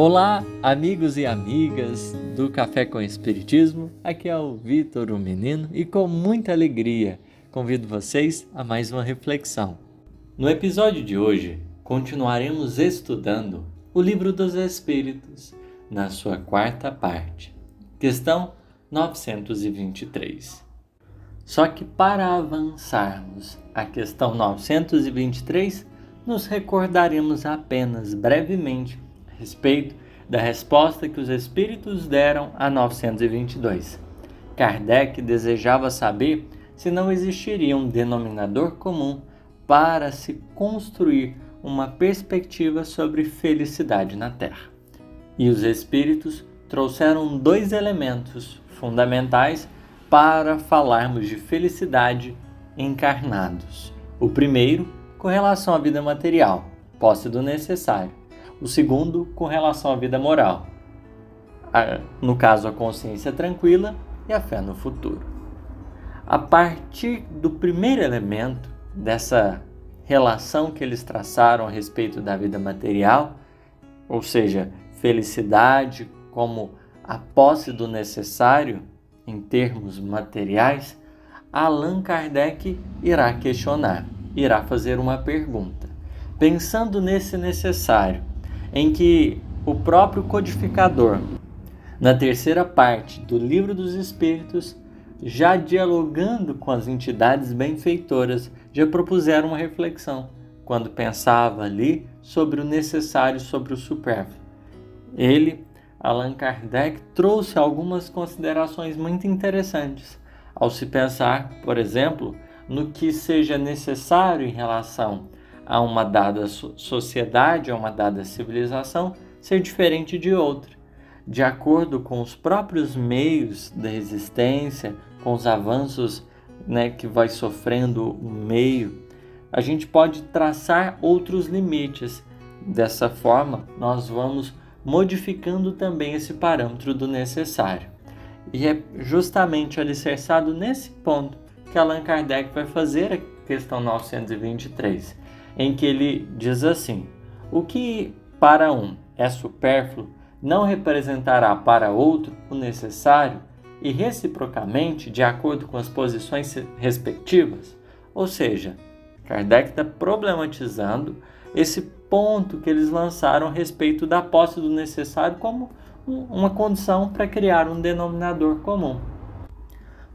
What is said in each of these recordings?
Olá, amigos e amigas do Café com Espiritismo. Aqui é o Vitor, o menino, e com muita alegria convido vocês a mais uma reflexão. No episódio de hoje, continuaremos estudando o Livro dos Espíritos, na sua quarta parte, questão 923. Só que para avançarmos a questão 923, nos recordaremos apenas brevemente respeito da resposta que os espíritos deram a 922. Kardec desejava saber se não existiria um denominador comum para se construir uma perspectiva sobre felicidade na Terra. E os espíritos trouxeram dois elementos fundamentais para falarmos de felicidade encarnados. O primeiro, com relação à vida material, posse do necessário o segundo com relação à vida moral, a, no caso a consciência tranquila e a fé no futuro. A partir do primeiro elemento dessa relação que eles traçaram a respeito da vida material, ou seja, felicidade como a posse do necessário em termos materiais, Allan Kardec irá questionar, irá fazer uma pergunta. Pensando nesse necessário, em que o próprio codificador, na terceira parte do Livro dos Espíritos, já dialogando com as entidades benfeitoras, já propuseram uma reflexão quando pensava ali sobre o necessário, sobre o supérfluo. Ele, Allan Kardec, trouxe algumas considerações muito interessantes ao se pensar, por exemplo, no que seja necessário em relação a uma dada sociedade, a uma dada civilização, ser diferente de outra, de acordo com os próprios meios da existência, com os avanços né, que vai sofrendo o meio, a gente pode traçar outros limites. Dessa forma, nós vamos modificando também esse parâmetro do necessário. E é justamente alicerçado nesse ponto que Allan Kardec vai fazer a questão 923 em que ele diz assim: O que para um é supérfluo não representará para outro o necessário e reciprocamente de acordo com as posições respectivas? Ou seja, Kardec está problematizando esse ponto que eles lançaram a respeito da posse do necessário como uma condição para criar um denominador comum.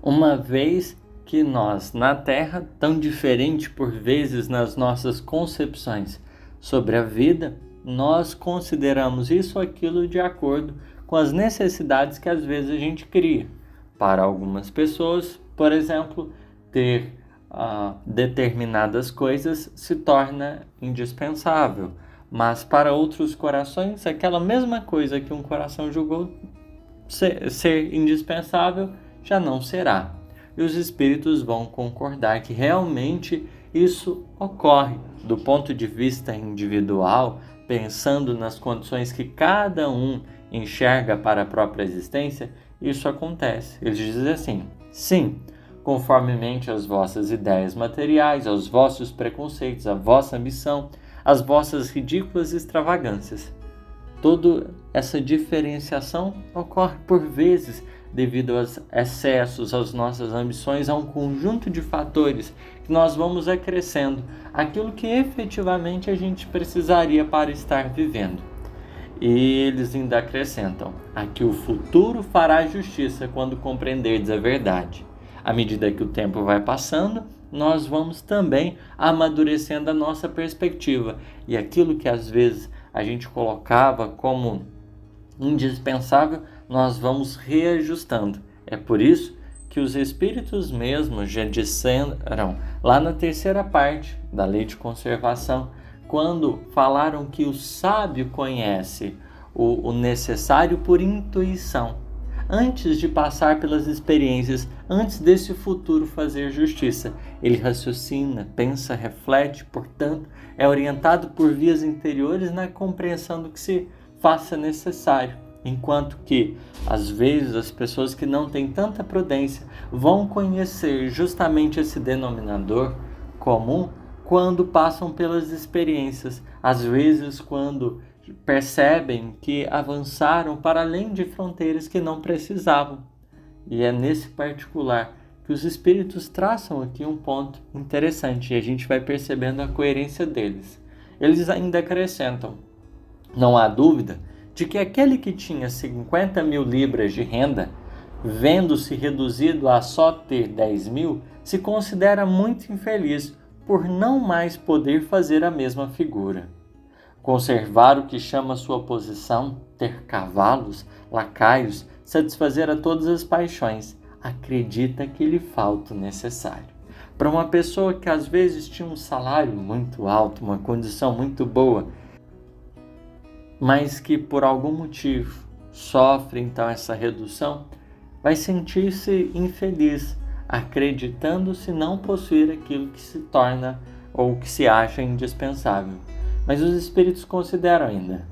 Uma vez que nós, na Terra, tão diferente por vezes nas nossas concepções sobre a vida, nós consideramos isso ou aquilo de acordo com as necessidades que às vezes a gente cria. Para algumas pessoas, por exemplo, ter uh, determinadas coisas se torna indispensável, mas para outros corações, aquela mesma coisa que um coração julgou ser, ser indispensável já não será e os espíritos vão concordar que realmente isso ocorre do ponto de vista individual, pensando nas condições que cada um enxerga para a própria existência, isso acontece. Eles dizem assim: sim, conformemente às vossas ideias materiais, aos vossos preconceitos, à vossa missão, às vossas ridículas extravagâncias. Toda essa diferenciação ocorre por vezes devido aos excessos, às nossas ambições, a um conjunto de fatores que nós vamos acrescendo aquilo que efetivamente a gente precisaria para estar vivendo. E eles ainda acrescentam: aqui o futuro fará justiça quando compreenderdes a verdade. À medida que o tempo vai passando, nós vamos também amadurecendo a nossa perspectiva e aquilo que às vezes a gente colocava como indispensável, nós vamos reajustando. É por isso que os espíritos mesmos já disseram lá na terceira parte da lei de conservação, quando falaram que o sábio conhece o, o necessário por intuição, antes de passar pelas experiências, antes desse futuro fazer justiça. Ele raciocina, pensa, reflete, portanto, é orientado por vias interiores na compreensão do que se faça necessário. Enquanto que, às vezes, as pessoas que não têm tanta prudência vão conhecer justamente esse denominador comum quando passam pelas experiências, às vezes quando percebem que avançaram para além de fronteiras que não precisavam. E é nesse particular que os espíritos traçam aqui um ponto interessante e a gente vai percebendo a coerência deles. Eles ainda acrescentam: não há dúvida de que aquele que tinha 50 mil libras de renda, vendo-se reduzido a só ter 10 mil, se considera muito infeliz por não mais poder fazer a mesma figura. Conservar o que chama sua posição, ter cavalos, lacaios, satisfazer a todas as paixões, acredita que lhe falta o necessário. Para uma pessoa que às vezes tinha um salário muito alto, uma condição muito boa, mas que por algum motivo sofre então essa redução, vai sentir-se infeliz, acreditando-se não possuir aquilo que se torna ou que se acha indispensável. Mas os espíritos consideram ainda.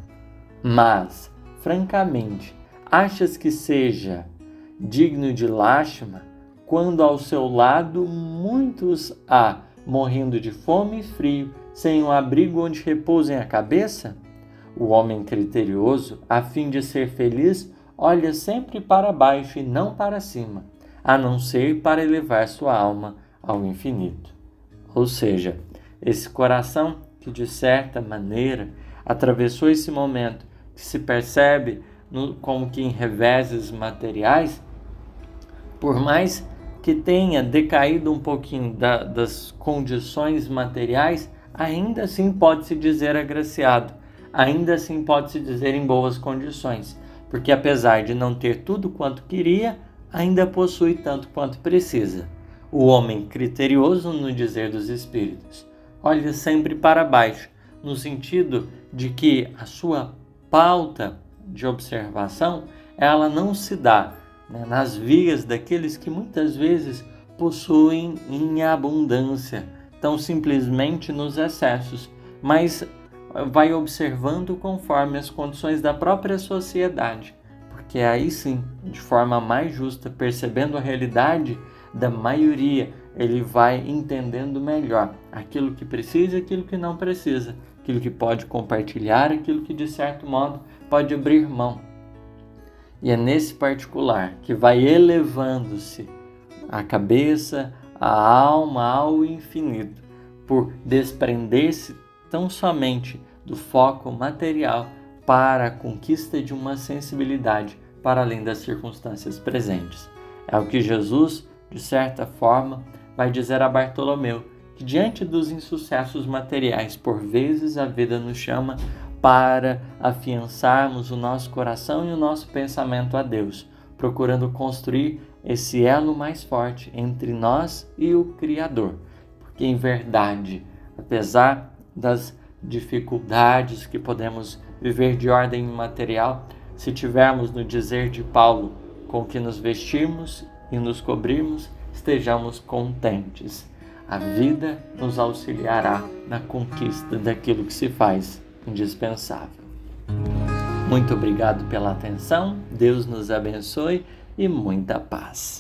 Mas, francamente, achas que seja digno de lástima quando ao seu lado muitos há morrendo de fome e frio, sem um abrigo onde repousem a cabeça? O homem criterioso, a fim de ser feliz, olha sempre para baixo e não para cima, a não ser para elevar sua alma ao infinito. Ou seja, esse coração que de certa maneira atravessou esse momento que se percebe no, como que em reveses materiais, por mais que tenha decaído um pouquinho da, das condições materiais, ainda assim pode se dizer agraciado, ainda assim pode se dizer em boas condições, porque apesar de não ter tudo quanto queria, ainda possui tanto quanto precisa. O homem criterioso no dizer dos espíritos olha sempre para baixo, no sentido de que a sua pauta de observação ela não se dá né, nas vias daqueles que muitas vezes possuem em abundância, tão simplesmente nos excessos, mas vai observando conforme as condições da própria sociedade, porque aí sim, de forma mais justa, percebendo a realidade da maioria, ele vai entendendo melhor aquilo que precisa e aquilo que não precisa, aquilo que pode compartilhar, aquilo que de certo modo pode abrir mão. E é nesse particular que vai elevando-se a cabeça, a alma ao infinito, por desprender-se tão somente do foco material para a conquista de uma sensibilidade para além das circunstâncias presentes. É o que Jesus, de certa forma, vai dizer a Bartolomeu, que diante dos insucessos materiais, por vezes a vida nos chama para afiançarmos o nosso coração e o nosso pensamento a Deus, procurando construir esse elo mais forte entre nós e o Criador. Porque, em verdade, apesar das dificuldades que podemos viver de ordem material, se tivermos no dizer de Paulo com que nos vestirmos e nos cobrirmos, estejamos contentes. A vida nos auxiliará na conquista daquilo que se faz indispensável. Muito obrigado pela atenção, Deus nos abençoe e muita paz.